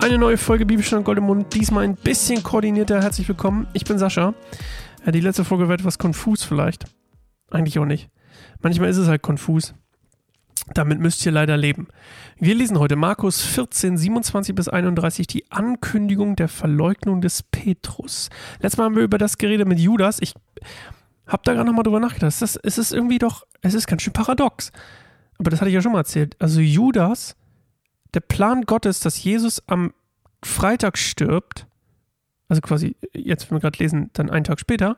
Eine neue Folge Bibelstand Gold im Mund, diesmal ein bisschen koordinierter. Herzlich willkommen. Ich bin Sascha. Ja, die letzte Folge war etwas konfus vielleicht. Eigentlich auch nicht. Manchmal ist es halt konfus. Damit müsst ihr leider leben. Wir lesen heute Markus 14, 27 bis 31, die Ankündigung der Verleugnung des Petrus. Letztes Mal haben wir über das geredet mit Judas. Ich habe da gerade nochmal drüber nachgedacht. Das, es ist irgendwie doch, es ist ganz schön paradox. Aber das hatte ich ja schon mal erzählt. Also Judas der Plan Gottes, dass Jesus am Freitag stirbt, also quasi, jetzt, wenn wir gerade lesen, dann einen Tag später,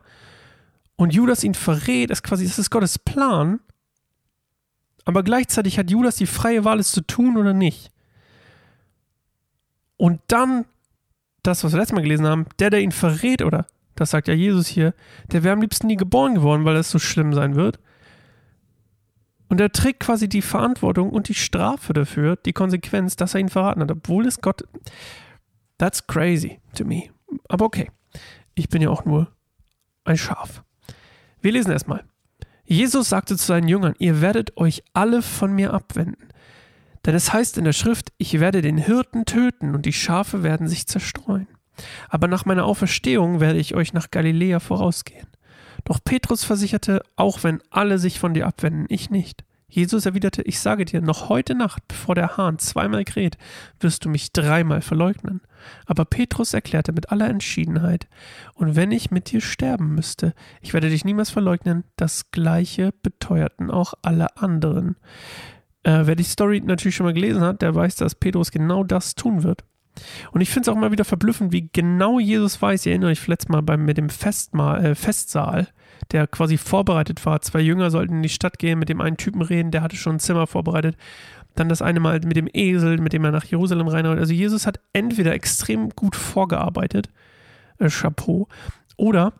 und Judas ihn verrät, ist quasi, das ist Gottes Plan, aber gleichzeitig hat Judas die freie Wahl, es zu tun oder nicht. Und dann, das, was wir letztes Mal gelesen haben, der, der ihn verrät, oder das sagt ja Jesus hier, der wäre am liebsten nie geboren geworden, weil es so schlimm sein wird. Und er trägt quasi die Verantwortung und die Strafe dafür, die Konsequenz, dass er ihn verraten hat, obwohl es Gott. That's crazy to me. Aber okay. Ich bin ja auch nur ein Schaf. Wir lesen erstmal. Jesus sagte zu seinen Jüngern: Ihr werdet euch alle von mir abwenden. Denn es heißt in der Schrift: Ich werde den Hirten töten und die Schafe werden sich zerstreuen. Aber nach meiner Auferstehung werde ich euch nach Galiläa vorausgehen. Doch Petrus versicherte, auch wenn alle sich von dir abwenden, ich nicht. Jesus erwiderte, ich sage dir, noch heute Nacht, bevor der Hahn zweimal kräht, wirst du mich dreimal verleugnen. Aber Petrus erklärte mit aller Entschiedenheit, und wenn ich mit dir sterben müsste, ich werde dich niemals verleugnen, das gleiche beteuerten auch alle anderen. Äh, wer die Story natürlich schon mal gelesen hat, der weiß, dass Petrus genau das tun wird. Und ich finde es auch immer wieder verblüffend, wie genau Jesus weiß. Ich erinnere euch letztes Mal beim, mit dem Festmahl, äh, Festsaal, der quasi vorbereitet war. Zwei Jünger sollten in die Stadt gehen, mit dem einen Typen reden, der hatte schon ein Zimmer vorbereitet. Dann das eine Mal mit dem Esel, mit dem er nach Jerusalem reinhaut. Also Jesus hat entweder extrem gut vorgearbeitet, äh, Chapeau, oder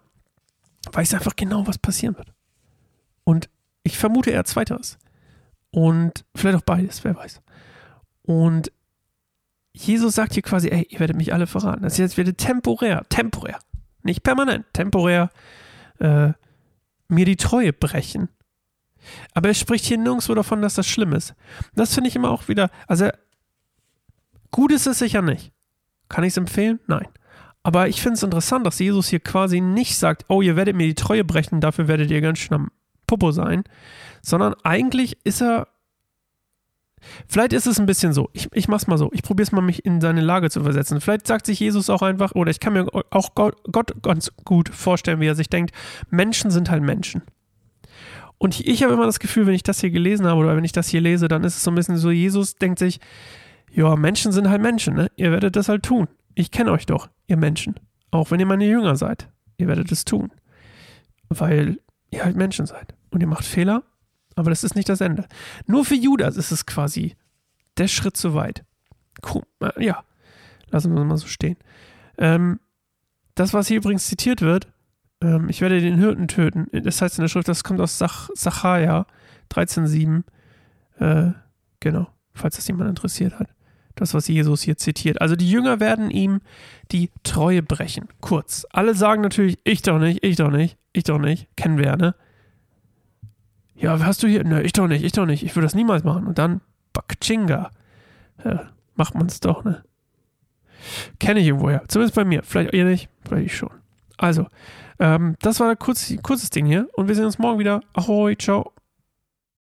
weiß einfach genau, was passieren wird. Und ich vermute eher zweiteres. Und vielleicht auch beides, wer weiß. Und Jesus sagt hier quasi, ey, ihr werdet mich alle verraten. Das jetzt wird temporär, temporär, nicht permanent, temporär äh, mir die Treue brechen. Aber er spricht hier nirgendwo davon, dass das schlimm ist. Das finde ich immer auch wieder, also gut ist es sicher nicht. Kann ich es empfehlen? Nein. Aber ich finde es interessant, dass Jesus hier quasi nicht sagt, oh, ihr werdet mir die Treue brechen, dafür werdet ihr ganz schön am Popo sein, sondern eigentlich ist er Vielleicht ist es ein bisschen so. Ich, ich mach's mal so. Ich probiere es mal, mich in seine Lage zu versetzen. Vielleicht sagt sich Jesus auch einfach, oder ich kann mir auch Gott, Gott ganz gut vorstellen, wie er sich denkt: Menschen sind halt Menschen. Und ich, ich habe immer das Gefühl, wenn ich das hier gelesen habe oder wenn ich das hier lese, dann ist es so ein bisschen so: Jesus denkt sich, ja, Menschen sind halt Menschen, ne? Ihr werdet das halt tun. Ich kenne euch doch, ihr Menschen. Auch wenn ihr meine Jünger seid. Ihr werdet es tun. Weil ihr halt Menschen seid. Und ihr macht Fehler aber das ist nicht das Ende. Nur für Judas ist es quasi der Schritt zu weit. Cool. Ja, lassen wir es mal so stehen. Ähm, das, was hier übrigens zitiert wird, ähm, ich werde den Hirten töten, das heißt in der Schrift, das kommt aus Sach Sacharja 13,7. Äh, genau, falls das jemand interessiert hat. Das, was Jesus hier zitiert. Also die Jünger werden ihm die Treue brechen. Kurz. Alle sagen natürlich, ich doch nicht, ich doch nicht, ich doch nicht. Kennen wir ja, ne? Ja, hast du hier? Ne, ich doch nicht, ich doch nicht. Ich würde das niemals machen. Und dann, Bakchinga. Ja, macht man es doch, ne? Kenne ich irgendwoher. Zumindest bei mir. Vielleicht ihr nicht, vielleicht ich schon. Also, ähm, das war ein kurz, kurzes Ding hier. Und wir sehen uns morgen wieder. Ahoi, ciao.